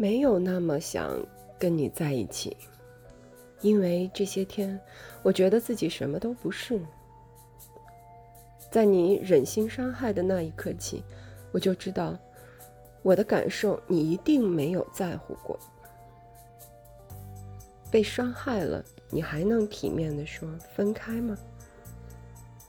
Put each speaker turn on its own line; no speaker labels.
没有那么想跟你在一起因为这些天我觉得自己什么都不是。在你忍心伤害的那一刻起我就知道我的感受你一定没有在乎过。被伤害了你还能体面的说分开吗？